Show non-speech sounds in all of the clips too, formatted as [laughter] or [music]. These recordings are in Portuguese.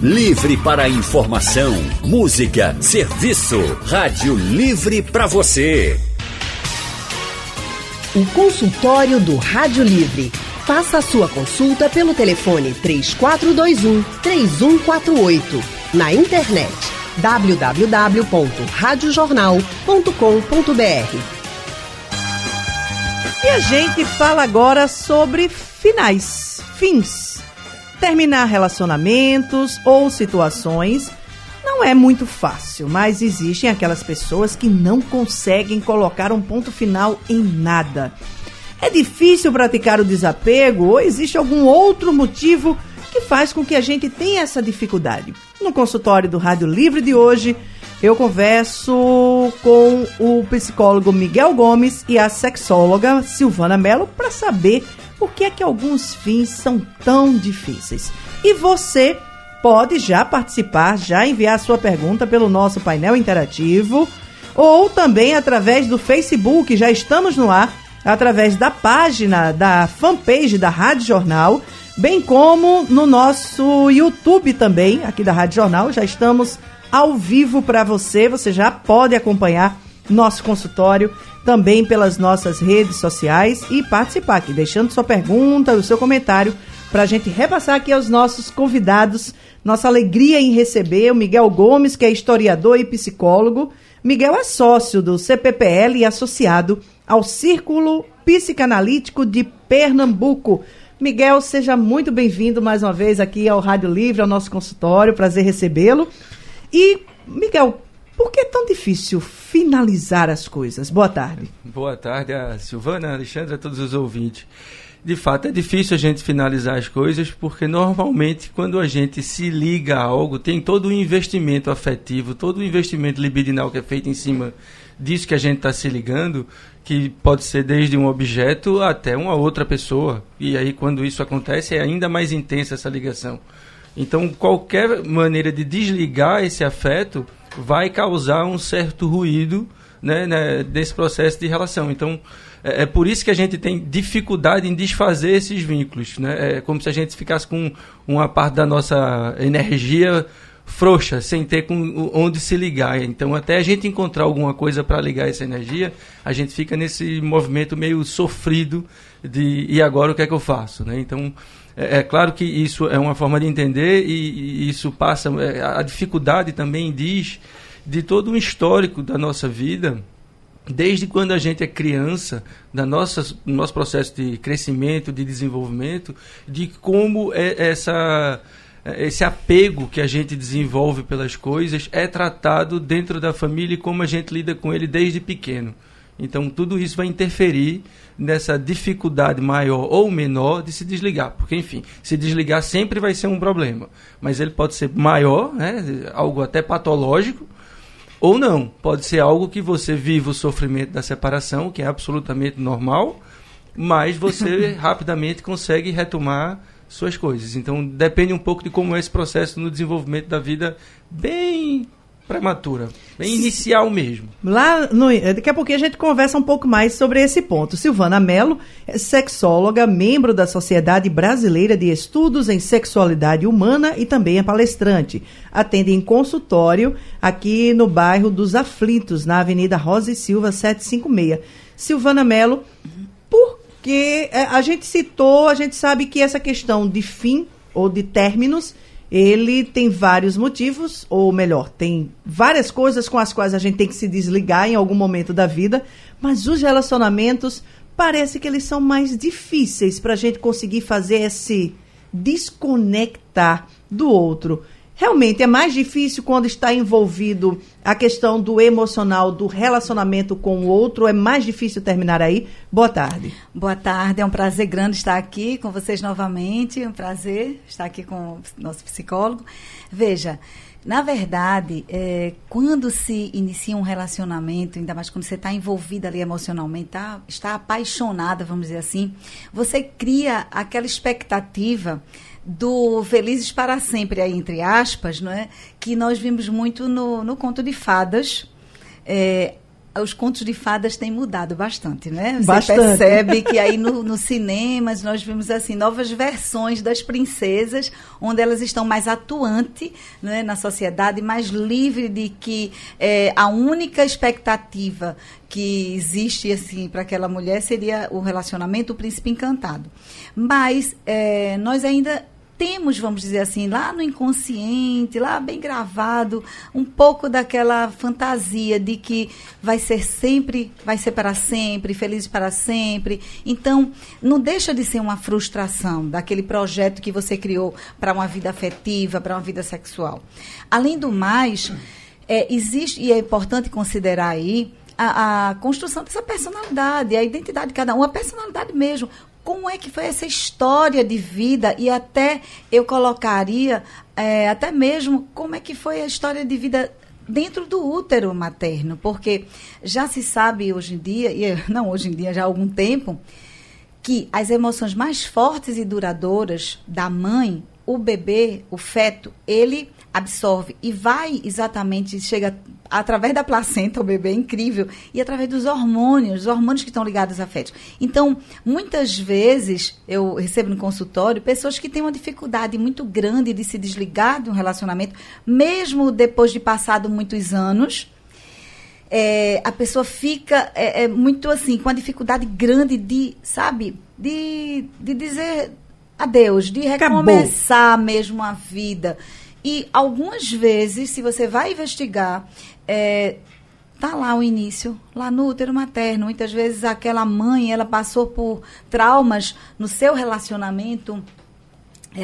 Livre para informação, música, serviço. Rádio Livre para você. O consultório do Rádio Livre. Faça a sua consulta pelo telefone 3421 3148. Na internet www.radiojornal.com.br. E a gente fala agora sobre finais, fins. Terminar relacionamentos ou situações não é muito fácil, mas existem aquelas pessoas que não conseguem colocar um ponto final em nada. É difícil praticar o desapego ou existe algum outro motivo que faz com que a gente tenha essa dificuldade? No consultório do Rádio Livre de hoje, eu converso com o psicólogo Miguel Gomes e a sexóloga Silvana Mello para saber por que é que alguns fins são tão difíceis. E você pode já participar, já enviar sua pergunta pelo nosso painel interativo ou também através do Facebook, já estamos no ar, através da página da fanpage da Rádio Jornal, bem como no nosso YouTube também, aqui da Rádio Jornal, já estamos ao vivo para você, você já pode acompanhar nosso consultório também pelas nossas redes sociais e participar aqui, deixando sua pergunta, o seu comentário para a gente repassar aqui aos nossos convidados. Nossa alegria em receber o Miguel Gomes, que é historiador e psicólogo. Miguel é sócio do CPPL e associado ao Círculo Psicanalítico de Pernambuco. Miguel, seja muito bem-vindo mais uma vez aqui ao Rádio Livre, ao nosso consultório. Prazer recebê-lo. E, Miguel, por que é tão difícil finalizar as coisas? Boa tarde. Boa tarde a Silvana, a Alexandre, a todos os ouvintes. De fato, é difícil a gente finalizar as coisas porque normalmente quando a gente se liga a algo, tem todo o investimento afetivo, todo o investimento libidinal que é feito em cima disso que a gente está se ligando, que pode ser desde um objeto até uma outra pessoa. E aí, quando isso acontece, é ainda mais intensa essa ligação. Então, qualquer maneira de desligar esse afeto vai causar um certo ruído né, né, desse processo de relação. Então, é, é, por isso que a gente tem dificuldade em desfazer esses vínculos. Né? É como se a gente ficasse com uma parte da nossa energia frouxa, sem ter com onde se ligar. Então, até a gente encontrar alguma coisa para ligar essa energia, a gente fica nesse movimento meio sofrido de e agora o que é que eu faço? Né? Então, é, é, claro que isso é uma forma de entender e, e isso passa. É, a dificuldade também diz de todo um histórico da nossa vida desde quando a gente é criança, da nossa, nosso processo de crescimento, de desenvolvimento, de como é essa esse apego que a gente desenvolve pelas coisas é tratado dentro da família e como a gente lida com ele desde pequeno. Então, tudo isso vai interferir nessa dificuldade maior ou menor de se desligar. Porque, enfim, se desligar sempre vai ser um problema. Mas ele pode ser maior, né, algo até patológico, ou não. Pode ser algo que você vive o sofrimento da separação, que é absolutamente normal, mas você [coughs] rapidamente consegue retomar suas coisas. Então depende um pouco de como é esse processo no desenvolvimento da vida, bem prematura, bem inicial mesmo. Lá no, daqui a pouquinho a gente conversa um pouco mais sobre esse ponto. Silvana Mello é sexóloga, membro da Sociedade Brasileira de Estudos em Sexualidade Humana e também é palestrante. Atende em consultório aqui no bairro dos Aflitos, na Avenida Rosa e Silva 756. Silvana Mello, por que é, a gente citou, a gente sabe que essa questão de fim ou de términos ele tem vários motivos, ou melhor, tem várias coisas com as quais a gente tem que se desligar em algum momento da vida, mas os relacionamentos parece que eles são mais difíceis para a gente conseguir fazer esse desconectar do outro realmente é mais difícil quando está envolvido a questão do emocional, do relacionamento com o outro, é mais difícil terminar aí. Boa tarde. Boa tarde, é um prazer grande estar aqui com vocês novamente, é um prazer estar aqui com o nosso psicólogo. Veja, na verdade, é, quando se inicia um relacionamento, ainda mais quando você está envolvida ali emocionalmente, tá, está apaixonada, vamos dizer assim, você cria aquela expectativa do Felizes para Sempre, aí, entre aspas, não é? que nós vimos muito no, no conto de fadas. É, os contos de fadas têm mudado bastante, né? Você bastante. percebe que aí nos no cinemas nós vimos assim novas versões das princesas, onde elas estão mais atuantes né, na sociedade, mais livre de que é, a única expectativa que existe assim para aquela mulher seria o relacionamento o príncipe encantado. Mas é, nós ainda temos, vamos dizer assim, lá no inconsciente, lá bem gravado, um pouco daquela fantasia de que vai ser sempre, vai ser para sempre, feliz para sempre. Então, não deixa de ser uma frustração daquele projeto que você criou para uma vida afetiva, para uma vida sexual. Além do mais, é, existe, e é importante considerar aí, a, a, construção dessa personalidade, a identidade de cada um, a personalidade mesmo como é que foi essa história de vida? E até eu colocaria é, até mesmo como é que foi a história de vida dentro do útero materno, porque já se sabe hoje em dia, e [laughs] não hoje em dia, já há algum tempo, que as emoções mais fortes e duradouras da mãe, o bebê, o feto, ele absorve e vai exatamente, chega através da placenta, o bebê é incrível, e através dos hormônios, os hormônios que estão ligados a fetos. Então, muitas vezes, eu recebo no consultório pessoas que têm uma dificuldade muito grande de se desligar de um relacionamento, mesmo depois de passado muitos anos. É, a pessoa fica é, é, muito assim, com a dificuldade grande de, sabe, de, de dizer adeus, de recomeçar Acabou. mesmo a vida. E algumas vezes, se você vai investigar, é, tá lá o início, lá no útero materno. Muitas vezes aquela mãe, ela passou por traumas no seu relacionamento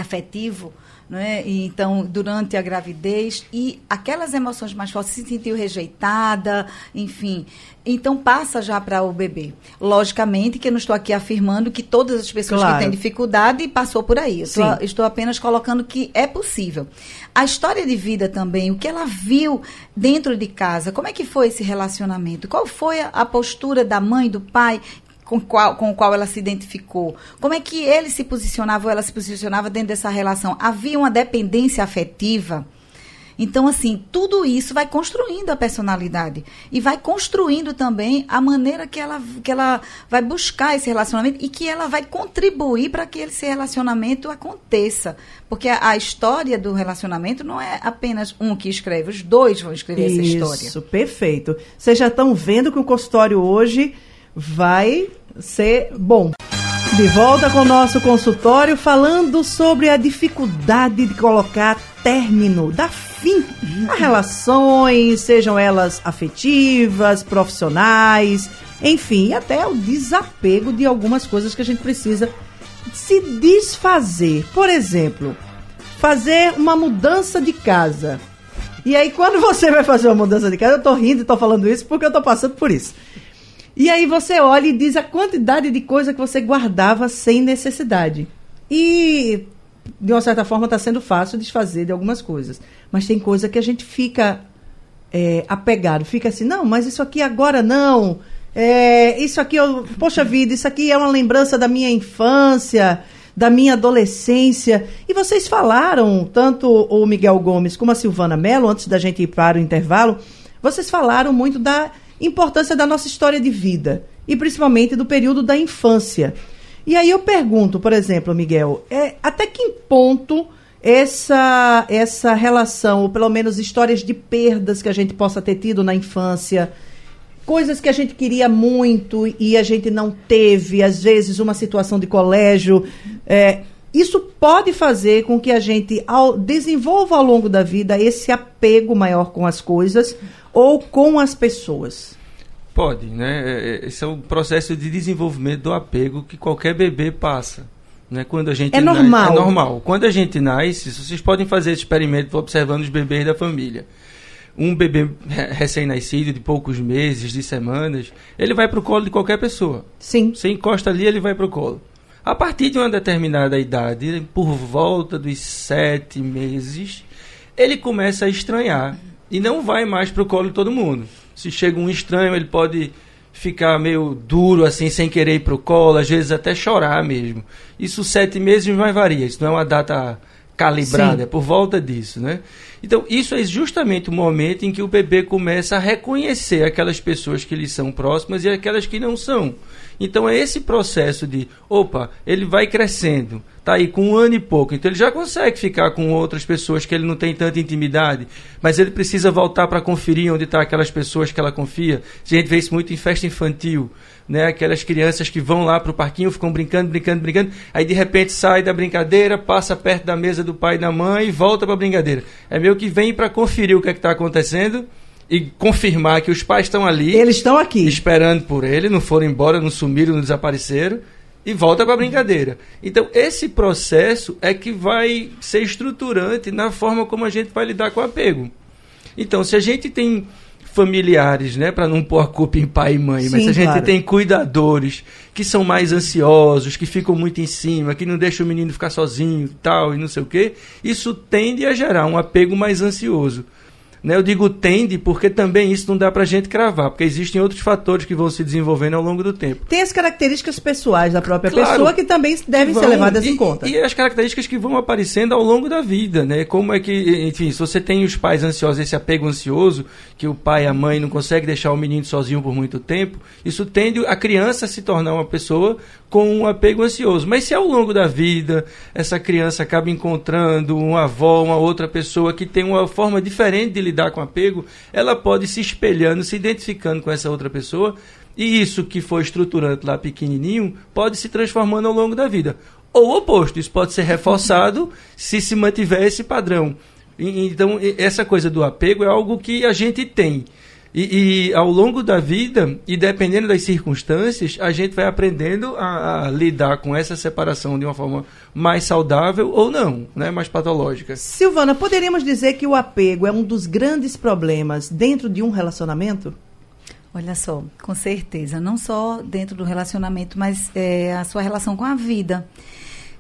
afetivo, né? E, então, durante a gravidez, e aquelas emoções mais fortes, se sentiu rejeitada, enfim. Então, passa já para o bebê. Logicamente que eu não estou aqui afirmando que todas as pessoas claro. que têm dificuldade passou por aí. Estou, estou apenas colocando que é possível. A história de vida também, o que ela viu dentro de casa, como é que foi esse relacionamento? Qual foi a, a postura da mãe, do pai? Com, qual, com o qual ela se identificou? Como é que ele se posicionava ou ela se posicionava dentro dessa relação? Havia uma dependência afetiva? Então, assim, tudo isso vai construindo a personalidade e vai construindo também a maneira que ela, que ela vai buscar esse relacionamento e que ela vai contribuir para que esse relacionamento aconteça. Porque a, a, história do relacionamento não é apenas um que escreve, os dois vão escrever isso, essa história. Isso, perfeito. Vocês já estão vendo que o consultório hoje vai ser bom. De volta com o nosso consultório falando sobre a dificuldade de colocar término, dar fim a relações, sejam elas afetivas, profissionais, enfim, até o desapego de algumas coisas que a gente precisa se desfazer. Por exemplo, fazer uma mudança de casa. E aí, quando você vai fazer uma mudança de casa, eu tô rindo e tô falando isso porque eu tô passando por isso. E aí você olha e diz a quantidade de coisa que você guardava sem necessidade. E, de uma certa forma, está sendo fácil desfazer de algumas coisas. Mas tem coisa que a gente fica é, apegado, fica assim, não, mas isso aqui agora não. É, isso aqui, eu, poxa vida, isso aqui é uma lembrança da minha infância, da minha adolescência. E vocês falaram, tanto o Miguel Gomes como a Silvana Mello, antes da gente ir para o intervalo, vocês falaram muito da importância da nossa história de vida e principalmente do período da infância. E aí eu pergunto, por exemplo, Miguel, é, até que ponto essa essa relação, ou pelo menos histórias de perdas que a gente possa ter tido na infância, coisas que a gente queria muito e a gente não teve, às vezes uma situação de colégio, é, isso pode fazer com que a gente ao, desenvolva ao longo da vida esse apego maior com as coisas ou com as pessoas? Pode, né? É, é, esse é o processo de desenvolvimento do apego que qualquer bebê passa. Né? Quando a gente é normal. é normal. Quando a gente nasce, vocês podem fazer esse experimento observando os bebês da família. Um bebê recém-nascido, de poucos meses, de semanas, ele vai para o colo de qualquer pessoa. Sim. Você encosta ali, ele vai para o colo. A partir de uma determinada idade, por volta dos sete meses, ele começa a estranhar e não vai mais pro colo de todo mundo. Se chega um estranho, ele pode ficar meio duro assim, sem querer ir pro colo, às vezes até chorar mesmo. Isso sete meses, mas varia. Isso não é uma data calibrada, Sim. é por volta disso, né? Então, isso é justamente o momento em que o bebê começa a reconhecer aquelas pessoas que lhe são próximas e aquelas que não são. Então, é esse processo de, opa, ele vai crescendo, tá aí com um ano e pouco, então ele já consegue ficar com outras pessoas que ele não tem tanta intimidade, mas ele precisa voltar para conferir onde estão tá aquelas pessoas que ela confia. A gente vê isso muito em festa infantil né? Aquelas crianças que vão lá para o parquinho, ficam brincando, brincando, brincando, aí de repente sai da brincadeira, passa perto da mesa do pai e da mãe e volta para a brincadeira. É meio que vem para conferir o que é está acontecendo e confirmar que os pais estão ali. Eles estão aqui. Esperando por ele, não foram embora, não sumiram, não desapareceram. E volta para a brincadeira. Então, esse processo é que vai ser estruturante na forma como a gente vai lidar com o apego. Então, se a gente tem familiares, né, para não pôr a culpa em pai e mãe, Sim, mas a gente claro. tem cuidadores que são mais ansiosos, que ficam muito em cima, que não deixam o menino ficar sozinho, tal e não sei o quê, isso tende a gerar um apego mais ansioso. Né? Eu digo tende porque também isso não dá para a gente cravar, porque existem outros fatores que vão se desenvolvendo ao longo do tempo. Tem as características pessoais da própria claro, pessoa que também devem vão, ser levadas e, em conta. E as características que vão aparecendo ao longo da vida, né? Como é que, enfim, se você tem os pais ansiosos, esse apego ansioso, que o pai e a mãe não conseguem deixar o menino sozinho por muito tempo, isso tende a criança a se tornar uma pessoa com um apego ansioso. Mas se ao longo da vida essa criança acaba encontrando uma avó, uma outra pessoa que tem uma forma diferente de lidar com apego, ela pode se espelhando, se identificando com essa outra pessoa, e isso que foi estruturante lá pequenininho pode se transformando ao longo da vida. Ou o oposto, isso pode ser reforçado se se mantiver esse padrão. Então, essa coisa do apego é algo que a gente tem. E, e, ao longo da vida, e dependendo das circunstâncias, a gente vai aprendendo a, a, lidar com essa separação de uma forma mais saudável ou não, né? mais patológica. Silvana, poderíamos dizer que o apego é um dos grandes problemas dentro de um relacionamento? Olha só, com certeza. Não só dentro do relacionamento, mas é, a sua relação com a vida.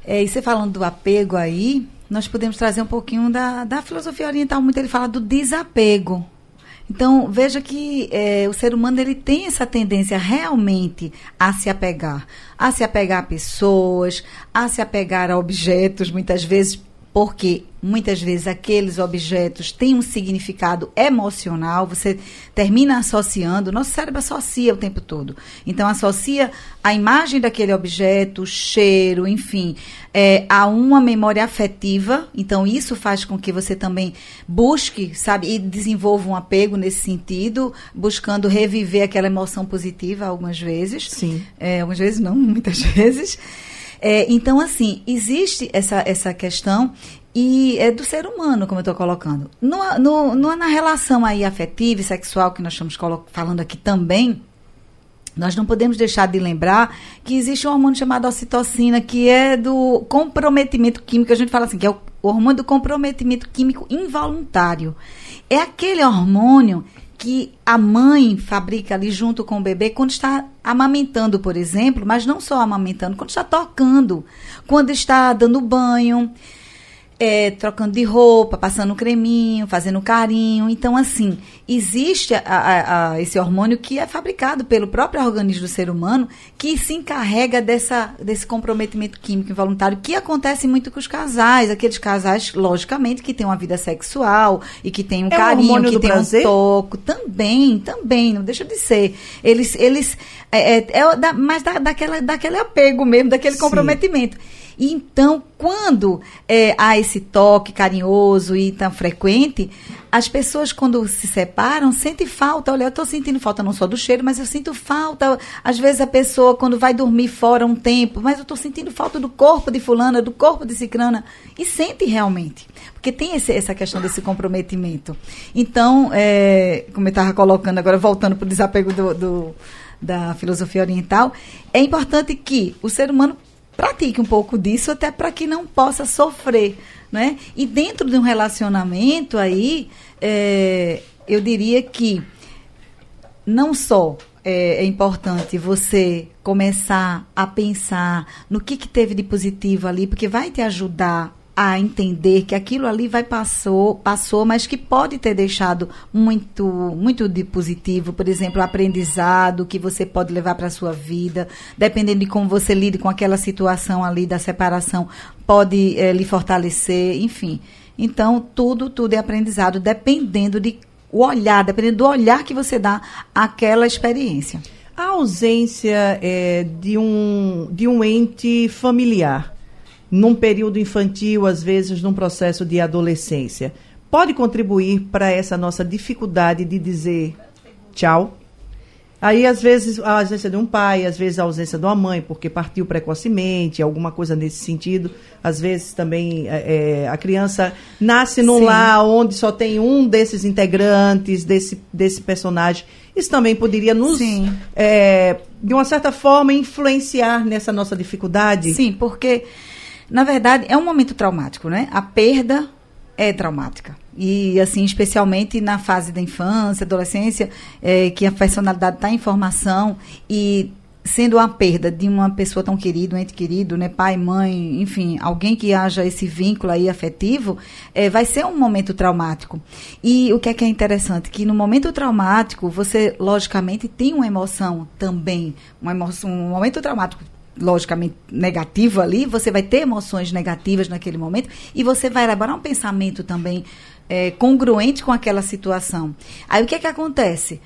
É, e você falando do apego aí, nós podemos trazer um pouquinho da, da filosofia oriental. Muito ele fala do desapego. Então, veja que é, o ser humano ele tem essa tendência realmente a se apegar. A se apegar a pessoas, a se apegar a objetos, muitas vezes porque muitas vezes aqueles objetos têm um significado emocional, você termina associando, nosso cérebro associa o tempo todo. Então, associa a imagem daquele objeto, o cheiro, enfim, é, a uma memória afetiva. Então, isso faz com que você também busque, sabe, e desenvolva um apego nesse sentido, buscando reviver aquela emoção positiva algumas vezes. Sim. É, algumas vezes não, [laughs] muitas vezes. É, então, assim, existe essa, essa questão e é do ser humano, como eu estou colocando. No, no, no, na relação aí afetiva e sexual que nós estamos falando aqui também, nós não podemos deixar de lembrar que existe um hormônio chamado ocitocina, que é do comprometimento químico. A gente fala assim, que é o hormônio do comprometimento químico involuntário. É aquele hormônio que a mãe fabrica ali junto com o bebê quando está amamentando, por exemplo, mas não só amamentando, quando está tocando, quando está dando banho, é, trocando de roupa, passando creminho, fazendo carinho. Então, assim, existe a, a, a, esse hormônio que é fabricado pelo próprio organismo do ser humano que se encarrega dessa, desse comprometimento químico involuntário que acontece muito com os casais, aqueles casais, logicamente, que têm uma vida sexual e que têm um é carinho, que prazer? um toco. Também, também, não deixa de ser. Eles, eles é, é, é da, mas da, daquela, daquele apego mesmo, daquele Sim. comprometimento. Então, quando é, há esse toque carinhoso e tão frequente, as pessoas, quando se separam, sentem falta. Olha, eu estou sentindo falta não só do cheiro, mas eu sinto falta. Às vezes a pessoa, quando vai dormir fora um tempo, mas eu estou sentindo falta do corpo de fulana, do corpo de cicrana. E sente realmente. Porque tem esse, essa questão desse comprometimento. Então, é, como eu estava colocando agora, voltando para o desapego do, do, da filosofia oriental, é importante que o ser humano pratique um pouco disso até para que não possa sofrer, né? E dentro de um relacionamento aí, é, eu diria que não só é, é, importante você começar a pensar no que, que teve de positivo ali, porque vai te ajudar a entender que aquilo ali vai passou, passou, mas que pode ter deixado muito, muito de positivo, por exemplo, aprendizado que você pode levar para a sua vida, dependendo de como você lide com aquela situação ali da separação, pode é, lhe fortalecer, enfim. Então, tudo, tudo é aprendizado, dependendo de o olhar, dependendo do olhar que você dá àquela experiência. A ausência é, de, um, de um ente familiar num período infantil, às vezes num processo de adolescência, pode contribuir para essa nossa dificuldade de dizer tchau? Aí, às vezes, a ausência de um pai, às vezes a ausência de uma mãe, porque partiu precocemente, alguma coisa nesse sentido. Às vezes também é, a criança nasce num Sim. lar onde só tem um desses integrantes, desse, desse personagem. Isso também poderia nos, é, de uma certa forma, influenciar nessa nossa dificuldade? Sim, porque na verdade, é um momento traumático, né? A perda é traumática. E, assim, especialmente na fase da infância, adolescência, é, que a personalidade está em formação e sendo uma perda de uma pessoa tão querida, um ente querido, né, pai, mãe, enfim, alguém que haja esse vínculo aí afetivo, é, vai ser um momento traumático. E o que é que é interessante? Que no momento traumático, você, logicamente, tem uma emoção também, uma emoção, um momento traumático logicamente negativo ali, você vai ter emoções negativas naquele momento e você vai elaborar um pensamento também é, congruente com aquela situação. Aí o que é que acontece?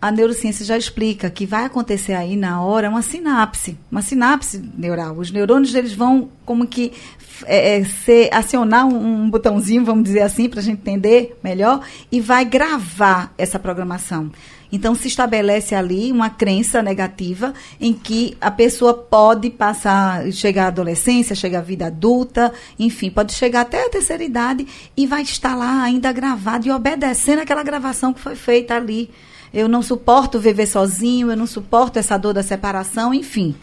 A neurociência já explica que vai acontecer aí na hora uma sinapse, uma sinapse neural. Os neurônios eles vão como que é, é, ser, acionar um, um botãozinho, vamos dizer assim, para a gente entender melhor, e vai gravar essa programação. Então se estabelece ali uma crença negativa em que a pessoa pode passar, chegar à adolescência, chegar à vida adulta, enfim, pode chegar até a terceira idade e vai estar lá ainda gravado e obedecendo aquela gravação que foi feita ali. Eu não suporto viver sozinho, eu não suporto essa dor da separação, enfim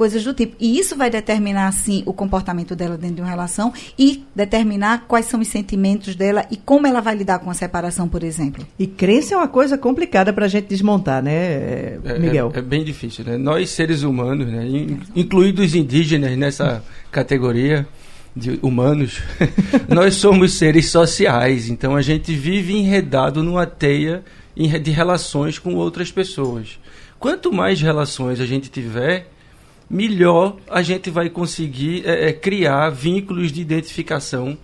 coisas do tipo. E isso vai determinar, sim, o comportamento dela dentro de uma relação e determinar quais são os sentimentos dela e como ela vai lidar com a separação, por exemplo. E crença é uma coisa complicada para a gente desmontar, né, é, Miguel? É, é, bem difícil, né? Nós, seres humanos, né, incluídos indígenas nessa categoria de humanos, [laughs] nós somos seres sociais, então a gente vive enredado numa teia de relações com outras pessoas. Quanto mais relações a gente tiver, melhor a gente vai conseguir é, é, criar vínculos de identificação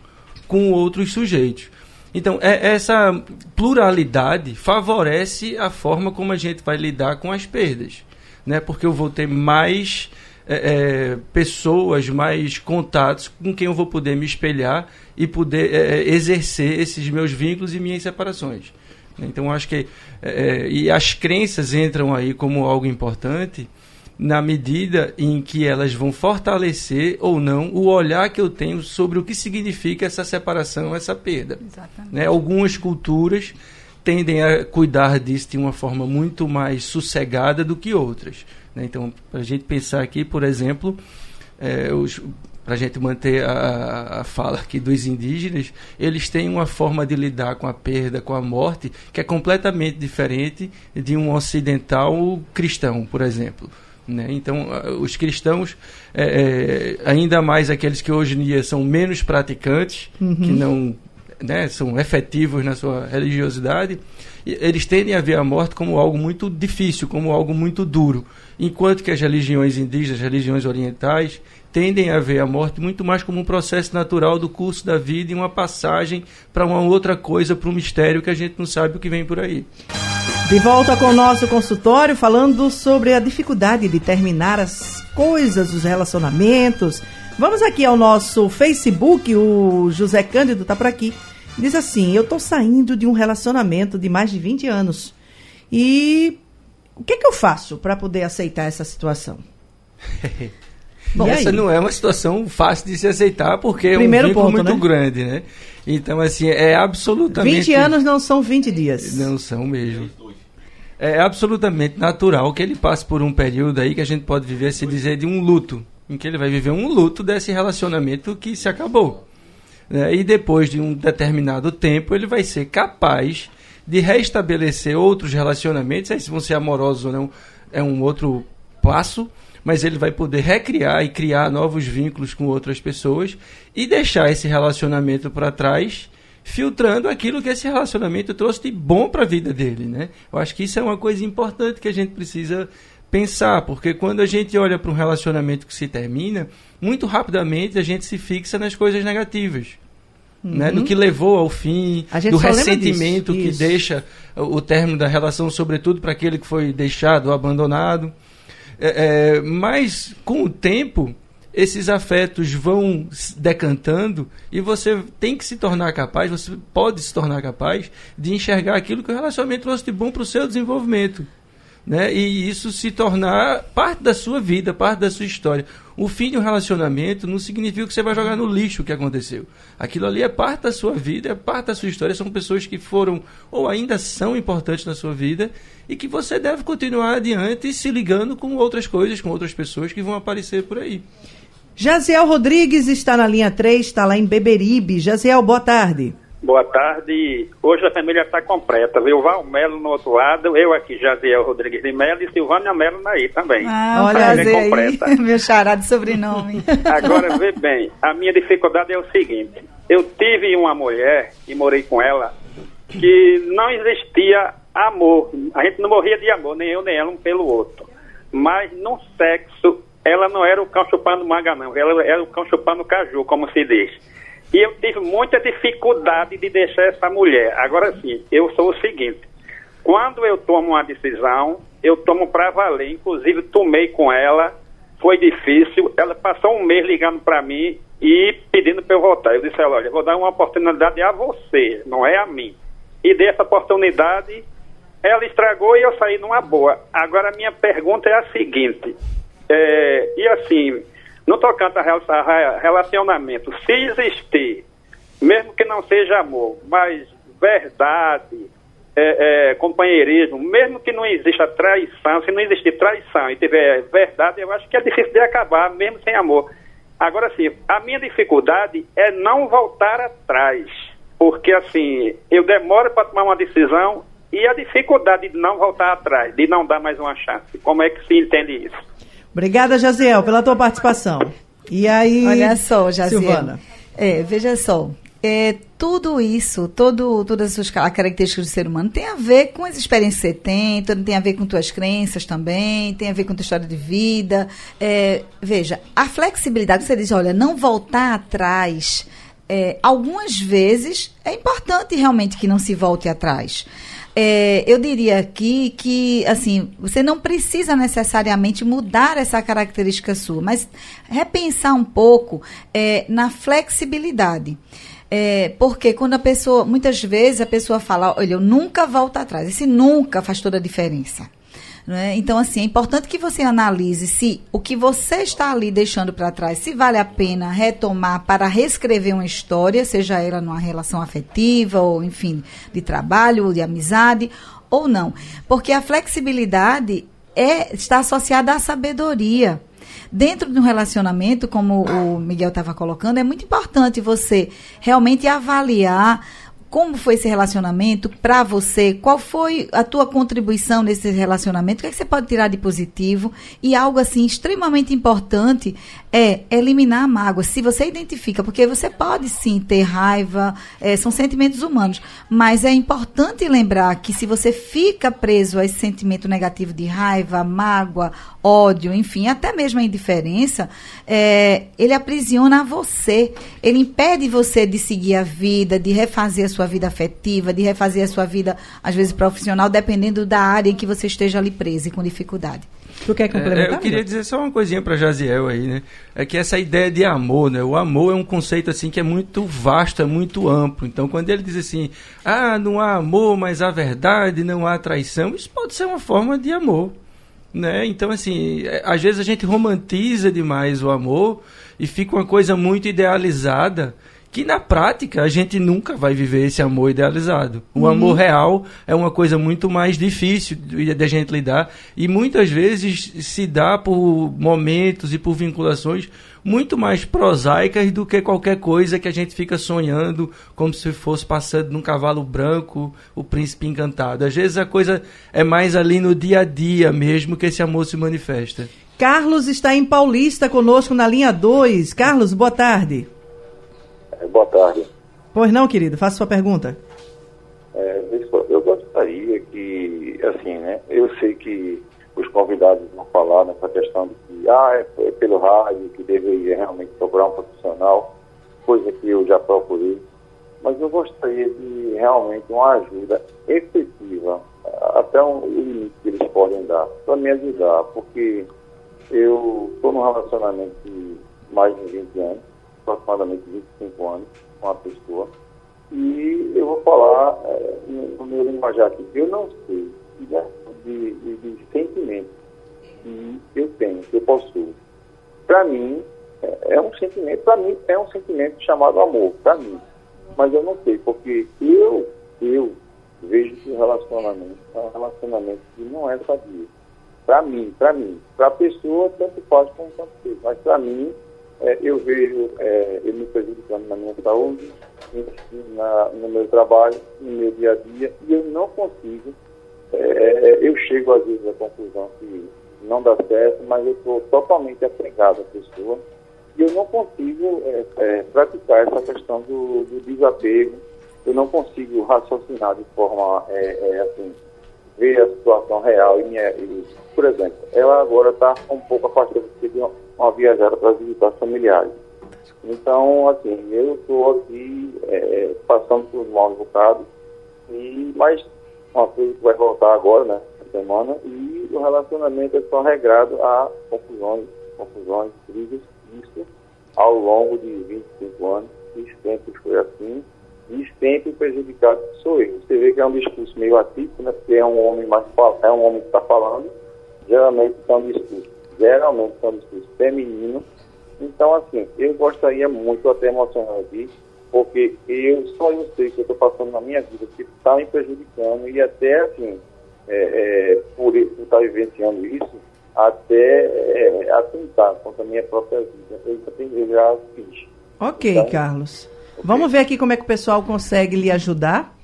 com outros sujeitos. Então, é, essa pluralidade favorece a forma como a gente vai lidar com as perdas. Né? Porque eu vou ter mais é, é pessoas, mais contatos com quem eu vou poder me espelhar e poder é, exercer esses meus vínculos e minhas separações. Então, acho que. e as crenças entram aí como algo importante na medida em que elas vão fortalecer ou não o olhar que eu tenho sobre o que significa essa separação, essa perda. Né? Algumas culturas tendem a cuidar disso de uma forma muito mais sossegada do que outras. Né? Então, para a gente pensar aqui, por exemplo, é, para a gente manter a, a, fala aqui dos indígenas, eles têm uma forma de lidar com a perda, com a morte, que é completamente diferente de um ocidental cristão, por exemplo. Né? Então, os cristãos, é, é, ainda mais aqueles que hoje em dia são menos praticantes, uhum. que não né, são efetivos na sua religiosidade, eles tendem a ver a morte como algo muito difícil, como algo muito duro. Enquanto que as religiões indígenas, as religiões orientais, tendem a ver a morte muito mais como um processo natural do curso da vida e uma passagem para uma outra coisa, para um mistério que a gente não sabe o que vem por aí. De volta com o nosso consultório, falando sobre a dificuldade de terminar as coisas, os relacionamentos. Vamos aqui ao nosso Facebook, o José Cândido está por aqui. Diz assim: Eu estou saindo de um relacionamento de mais de 20 anos. E o que, que eu faço para poder aceitar essa situação? [laughs] Bom, essa não é uma situação fácil de se aceitar, porque Primeiro é um vínculo ponto, muito né? grande, né? Então, assim, é absolutamente... 20 anos não são 20 dias. Não são mesmo é absolutamente natural que ele passe por um período aí que a gente pode viver, se dizer, de um luto, em que ele vai viver um luto desse relacionamento que se acabou. Né? E depois de um determinado tempo, ele vai ser capaz de restabelecer outros relacionamentos, aí se vão ser amorosos ou não, é um outro passo, mas ele vai poder recriar e criar novos vínculos com outras pessoas e deixar esse relacionamento para trás filtrando aquilo que esse relacionamento trouxe de bom para a vida dele, né? Eu acho que isso é uma coisa importante que a gente precisa pensar, porque quando a gente olha para um relacionamento que se termina, muito rapidamente a gente se fixa nas coisas negativas. Uhum. Né, no que levou ao fim, do ressentimento que deixa o término da relação, sobretudo para aquele que foi deixado ou abandonado. É, é, mas, com o tempo, esses afetos vão decantando e você tem que se tornar capaz, você pode se tornar capaz de enxergar aquilo que o relacionamento trouxe de bom para o seu desenvolvimento. Né? E isso se tornar parte da sua vida, parte da sua história. O fim de um relacionamento não significa que você vai jogar no lixo o que aconteceu. Aquilo ali é parte da sua vida, é parte da sua história. São pessoas que foram ou ainda são importantes na sua vida e que você deve continuar adiante se ligando com outras coisas, com outras pessoas que vão aparecer por aí. Jaziel Rodrigues está na linha 3, está lá em Beberibe. Jaziel, boa tarde. Boa tarde. Hoje a família está completa, viu? Val Melo no outro lado, eu aqui, Jaziel Rodrigues de Melo e Silvânia Melo aí também. Ah, olha aí, [laughs] meu xará de sobrenome. [laughs] Agora, vê bem, a minha dificuldade é o seguinte, eu tive uma mulher e morei com ela que não existia amor, a gente não morria de amor, nem eu nem ela um pelo outro, mas no sexo ela não era o cão chupando manga, não. Ela era o cão chupando caju, como se diz. E eu tive muita dificuldade de deixar essa mulher. Agora sim, eu sou o seguinte: quando eu tomo uma decisão, eu tomo para valer. Inclusive, tomei com ela, foi difícil. Ela passou um mês ligando para mim e pedindo para eu voltar. Eu disse: olha, eu vou dar uma oportunidade a você, não é a mim. E dessa oportunidade, ela estragou e eu saí numa boa. Agora, a minha pergunta é a seguinte: é, e assim, no tocante a relacionamento, se existir, mesmo que não seja amor, mas verdade, é, é, companheirismo, mesmo que não exista traição, se não existir traição e tiver verdade, eu acho que é difícil de acabar, mesmo sem amor. Agora sim, a minha dificuldade é não voltar atrás, porque assim, eu demoro para tomar uma decisão e a dificuldade de não voltar atrás, de não dar mais uma chance. Como é que se entende isso? Obrigada, Jaziel, pela tua participação. E aí, Olha só, Jaziel. Silvana. É, veja só. É, tudo isso, todo, todas as suas características do ser humano tem a ver com as experiências que você tem, tem a ver com tuas crenças também, tem a ver com tua história de vida. É, veja, a flexibilidade, você diz, olha, não voltar atrás, é, algumas vezes é importante realmente que não se volte atrás é, eu diria aqui que, assim, você não precisa necessariamente mudar essa característica sua, mas repensar um pouco é, na flexibilidade. É, porque quando a pessoa, muitas vezes a pessoa fala, olha, eu nunca volto atrás. Esse nunca faz toda a diferença. Né? Então, assim, é importante que você analise se o que você está ali deixando para trás, se vale a pena retomar para reescrever uma história, seja ela numa relação afetiva ou, enfim, de trabalho, ou de amizade, ou não. Porque a flexibilidade é, está associada à sabedoria. Dentro de um relacionamento, como o Miguel estava colocando, é muito importante você realmente avaliar como foi esse relacionamento para você? Qual foi a tua contribuição nesse relacionamento? O que, é que você pode tirar de positivo? E algo assim extremamente importante é eliminar a mágoa. Se você identifica, porque você pode sim ter raiva, é, são sentimentos humanos, mas é importante lembrar que se você fica preso a esse sentimento negativo de raiva, mágoa, ódio, enfim, até mesmo a indiferença, é, ele aprisiona você, ele impede você de seguir a vida, de refazer a sua vida afetiva, de refazer a sua vida, às vezes, profissional, dependendo da área em que você esteja ali preso e com dificuldade. Tu quer complementar? É, eu queria dizer só uma coisinha para Jaziel aí, né? É que essa ideia de amor, né? O amor é um conceito assim que é muito vasto, é muito amplo. Então, quando ele diz assim, ah, não há amor, mas há verdade, não há traição, isso pode ser uma forma de amor. Né? Então, assim, é, às vezes a gente romantiza demais o amor e fica uma coisa muito idealizada que na prática a gente nunca vai viver esse amor idealizado. O uhum. amor real é uma coisa muito mais difícil da gente lidar e muitas vezes se dá por momentos e por vinculações muito mais prosaicas do que qualquer coisa que a gente fica sonhando como se fosse passando num cavalo branco o príncipe encantado. Às vezes a coisa é mais ali no dia a dia mesmo que esse amor se manifesta. Carlos está em Paulista conosco na linha 2. Carlos, boa tarde. É, boa tarde. Pois não, querido, faça sua pergunta. É, eu gostaria que, assim, né, eu sei que os convidados vão falar nessa questão de que, ah, é, é pelo rádio, que deveria realmente procurar um profissional, coisa que eu já procurei, mas eu gostaria de realmente uma ajuda efetiva, até o limite que eles podem dar, para me ajudar, porque eu estou num relacionamento de mais de 20 anos, aproximadamente 25 anos, com uma pessoa, e eu vou falar é, no meu linguajar aqui, eu não sei né, de, de, de sentimento que eu tenho, que eu possuo. Para mim, é, é um sentimento, para mim é um sentimento chamado amor, para mim. Mas eu não sei, porque eu, eu vejo que o relacionamento é um relacionamento que não é sadio. Para mim, para mim. Para a pessoa, tanto faz como tanto fez. Mas para mim, é, eu vejo é, ele me prejudicando na minha saúde, na, no meu trabalho, no meu dia a dia, e eu não consigo. É, é, eu chego às vezes à conclusão que não dá certo, mas eu estou totalmente apegado à pessoa e eu não consigo é, é, praticar essa questão do, do, desapego, eu não consigo raciocinar de forma assim, ver a situação real e, minha, e por exemplo, ela agora está um pouco afastada de uma viajada para visitar familiares. Então, assim, eu estou aqui é, passando por maus bocados, e, mas uma coisa que vai voltar agora, né, semana, e o relacionamento é só regrado a confusões, confusões, crises, isso ao longo de 25 anos, e sempre foi assim, e sempre prejudicado sou eu. Você vê que é um discurso meio atípico, né, porque é um homem mais é um homem que está falando, geralmente são discursos, geralmente são discursos femininos. Então, assim, eu gostaria muito, até emocionado aqui, porque eu só eu sei que eu estou passando na minha vida que está me prejudicando e até, assim, é, é, por estar vivenciando isso, até é, atentar contra a minha própria vida. Eu eu já fiz. Ok, então, Carlos. Okay. Vamos ver aqui como é que o pessoal consegue lhe ajudar.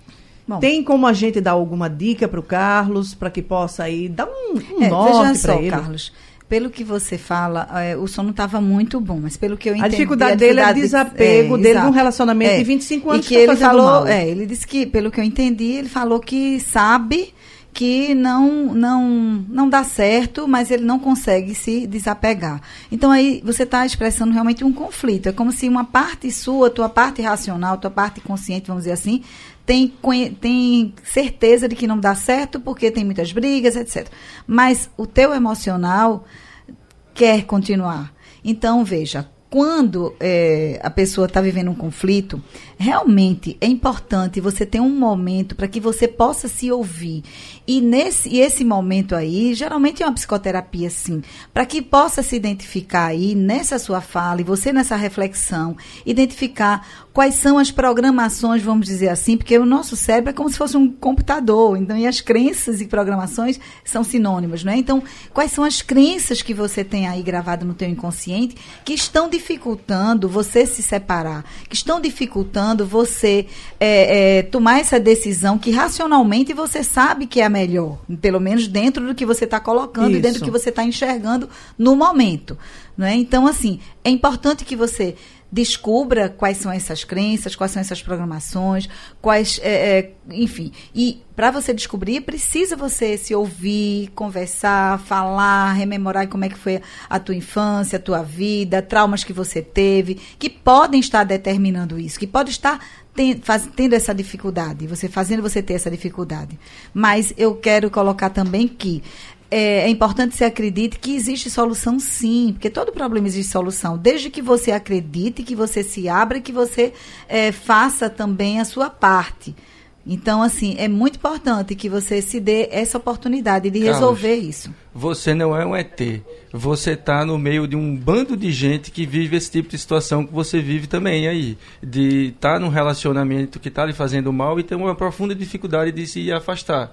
Bom. Tem como a gente dar alguma dica para o Carlos, para que possa aí dar um, um é, norte para ele? Carlos, pelo que você fala, é, o som não estava muito bom, mas pelo que eu entendi... A dificuldade, a dificuldade dele é o desapego é, dele num relacionamento é, de 25 anos e que, que tá ele falou, mal. É, ele disse que, pelo que eu entendi, ele falou que sabe que não não não dá certo, mas ele não consegue se desapegar. Então aí você está expressando realmente um conflito. É como se uma parte sua, tua parte racional, tua parte consciente, vamos dizer assim, tem, tem certeza de que não dá certo porque tem muitas brigas, etc. Mas o teu emocional quer continuar. Então, veja, quando é, a pessoa está vivendo um conflito, realmente é importante você ter um momento para que você possa se ouvir. E, nesse, e esse momento aí, geralmente é uma psicoterapia, sim, para que possa se identificar aí nessa sua fala e você nessa reflexão, identificar quais são as programações, vamos dizer assim, porque o nosso cérebro é como se fosse um computador, então e as crenças e programações são sinônimas, não é? Então, quais são as crenças que você tem aí gravado no teu inconsciente que estão dificultando você se separar, que estão dificultando você é, é, tomar essa decisão que racionalmente você sabe que é a melhor, pelo menos dentro do que você está colocando Isso. e dentro do que você está enxergando no momento, não é? Então, assim, é importante que você descubra quais são essas crenças, quais são essas programações, quais, é, é, enfim. E para você descobrir, precisa você se ouvir, conversar, falar, rememorar como é que foi a tua infância, a tua vida, traumas que você teve, que podem estar determinando isso, que pode estar tendo essa dificuldade, você fazendo você ter essa dificuldade. Mas eu quero colocar também que é, é, importante que você acredite que existe solução sim, porque todo problema existe solução, desde que você acredite, que você se abra e que você é, faça também a sua parte. Então, assim, é muito importante que você se dê essa oportunidade de Carlos, resolver isso. Você não é um ET. Você está no meio de um bando de gente que vive esse tipo de situação que você vive também aí. De estar tá num relacionamento que está lhe fazendo mal e ter uma profunda dificuldade de se afastar.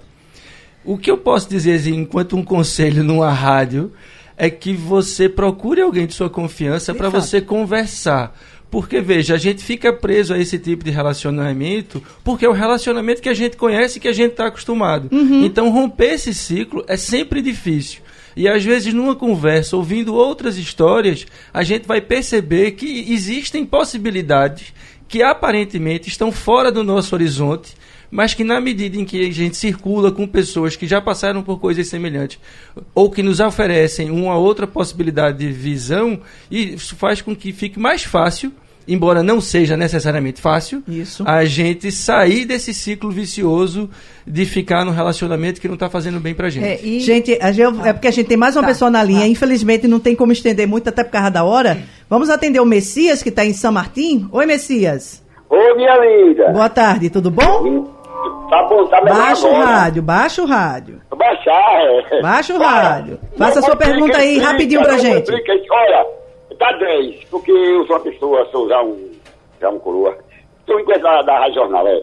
O que eu posso dizer, assim, enquanto um conselho numa rádio, é que você procure alguém de sua confiança para você conversar. Porque, veja, a gente fica preso a esse tipo de relacionamento porque é o relacionamento que a gente conhece e que a gente está acostumado. Uhum. Então, romper esse ciclo é sempre difícil. E às vezes, numa conversa, ouvindo outras histórias, a gente vai perceber que existem possibilidades que aparentemente estão fora do nosso horizonte, mas que na medida em que a gente circula com pessoas que já passaram por coisas semelhantes ou que nos oferecem uma outra possibilidade de visão, isso faz com que fique mais fácil embora não seja necessariamente fácil, Isso. a gente sair desse ciclo vicioso de ficar num relacionamento que não está fazendo bem pra gente. É, e... Gente, a gente, é porque a gente tem mais uma tá, pessoa na linha, tá. infelizmente não tem como estender muito, até por causa da hora. Vamos atender o Messias, que está em São Martim. Oi, Messias. Oi, minha linda. Boa tarde, tudo bom? Tá bom, tá melhor Baixa o rádio, baixa o rádio. Baixar, é. Baixa o rádio. Faça a sua pergunta aí rapidinho pra gente. Olha, Tá 10, porque eu sou uma pessoa, sou já um, já um coroa. Estou em coisa da, da Rádio Jornal, é.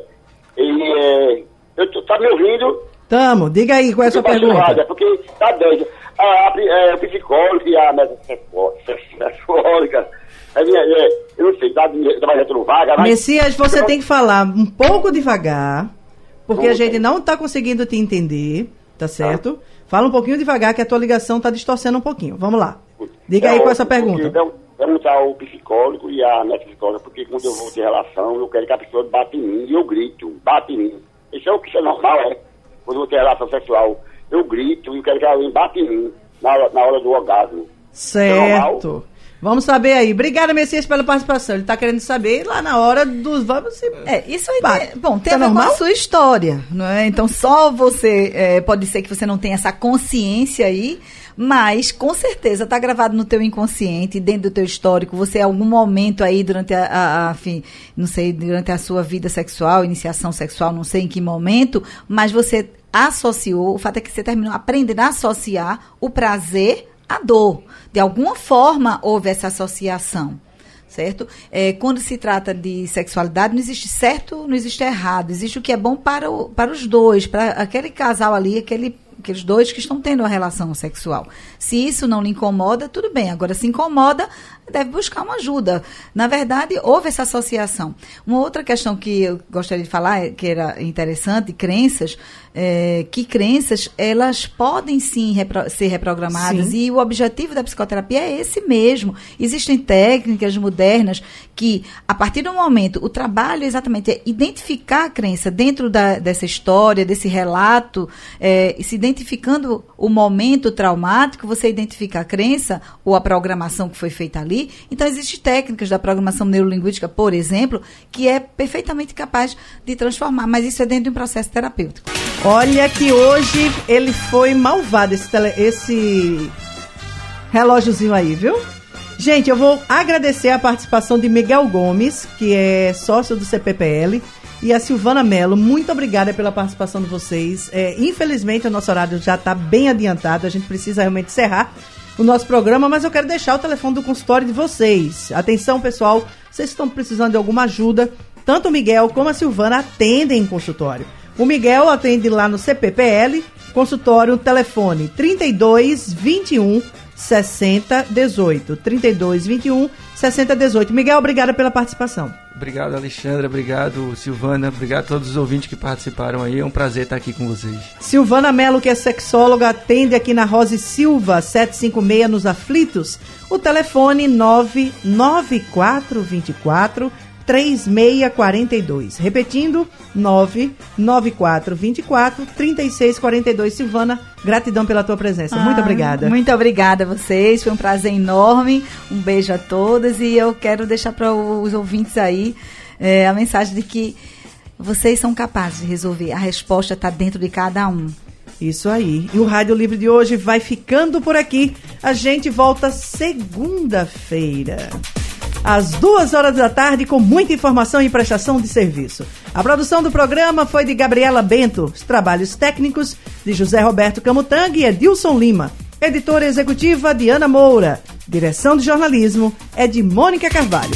E é, eu tô, tá me ouvindo? Tamo, diga aí qual é a sua pergunta. Rádio, é porque tá 10. A, a, é, a psicóloga e a metasexuóloga, é, é, eu não sei, tá, mais no vaga. Mas... Messias, você tem que falar um pouco devagar, porque a gente não está conseguindo te entender, tá certo? Tá. Fala um pouquinho devagar que a tua ligação está distorcendo um pouquinho. Vamos lá. Diga aí com essa pergunta. Vamos usar o psicólogo e a psicóloga, porque quando eu vou ter relação, eu quero que a pessoa bata em mim e eu grito, bate em mim. Isso é o que é normal, é. Quando eu vou ter relação sexual, eu grito e eu quero que alguém bata em mim na hora, na hora do orgasmo. Certo. É Vamos saber aí. Obrigada, Messias, pela participação. Ele está querendo saber lá na hora dos. Vamos se. É, isso aí. Tem, bom, tem tá a ver normal? com a sua história, não é? Então, só você. É, pode ser que você não tenha essa consciência aí, mas com certeza está gravado no teu inconsciente, dentro do teu histórico. Você, em algum momento aí, durante a, a, a enfim, não sei, durante a sua vida sexual, iniciação sexual, não sei em que momento, mas você associou. O fato é que você terminou aprendendo a associar o prazer à dor. De alguma forma houve essa associação certo? É, quando se trata de sexualidade, não existe certo, não existe errado, existe o que é bom para, o, para os dois, para aquele casal ali, aquele aqueles dois que estão tendo uma relação sexual. Se isso não lhe incomoda, tudo bem. Agora, se incomoda, deve buscar uma ajuda. Na verdade, houve essa associação. Uma outra questão que eu gostaria de falar, que era interessante, crenças, é, que crenças, elas podem sim repro ser reprogramadas sim. e o objetivo da psicoterapia é esse mesmo. Existem técnicas modernas que, a partir do momento, o trabalho exatamente é identificar a crença dentro da, dessa história, desse relato, é, se identificando o momento traumático, você identifica a crença ou a programação que foi feita ali, ali. Então, existem técnicas da programação neurolinguística, por exemplo, que é perfeitamente capaz de transformar, mas isso é dentro de um processo terapêutico. Olha que hoje ele foi malvado, esse, tele, esse relógiozinho aí, viu? Gente, eu vou agradecer a participação de Miguel Gomes, que é sócio do CPPL, e a Silvana Mello. Muito obrigada pela participação de vocês. É, infelizmente, o nosso horário já está bem adiantado, a gente precisa realmente encerrar o nosso programa, mas eu quero deixar o telefone do consultório de vocês. Atenção, pessoal, vocês estão precisando de alguma ajuda, tanto o Miguel como a Silvana atendem em consultório. O Miguel atende lá no CPPL, consultório, telefone 32 21 60 18. 32 21 60 18. Miguel, obrigada pela participação. Obrigado, Alexandra. Obrigado, Silvana. Obrigado a todos os ouvintes que participaram aí. É um prazer estar aqui com vocês. Silvana Melo, que é sexóloga, atende aqui na Rose Silva, 756 nos Aflitos. O telefone 99424 3642. Repetindo, 99424 3642. Silvana, gratidão pela tua presença. Ah, muito obrigada. Muito obrigada a vocês. Foi um prazer enorme. Um beijo a todas e eu quero deixar para os ouvintes aí é, a mensagem de que vocês são capazes de resolver. A resposta está dentro de cada um. Isso aí. E o Rádio Livre de hoje vai ficando por aqui. A gente volta segunda-feira às duas horas da tarde, com muita informação e prestação de serviço. A produção do programa foi de Gabriela Bento, os trabalhos técnicos de José Roberto Camutanga e Edilson Lima. Editora executiva Diana Moura. Direção de jornalismo é de Mônica Carvalho.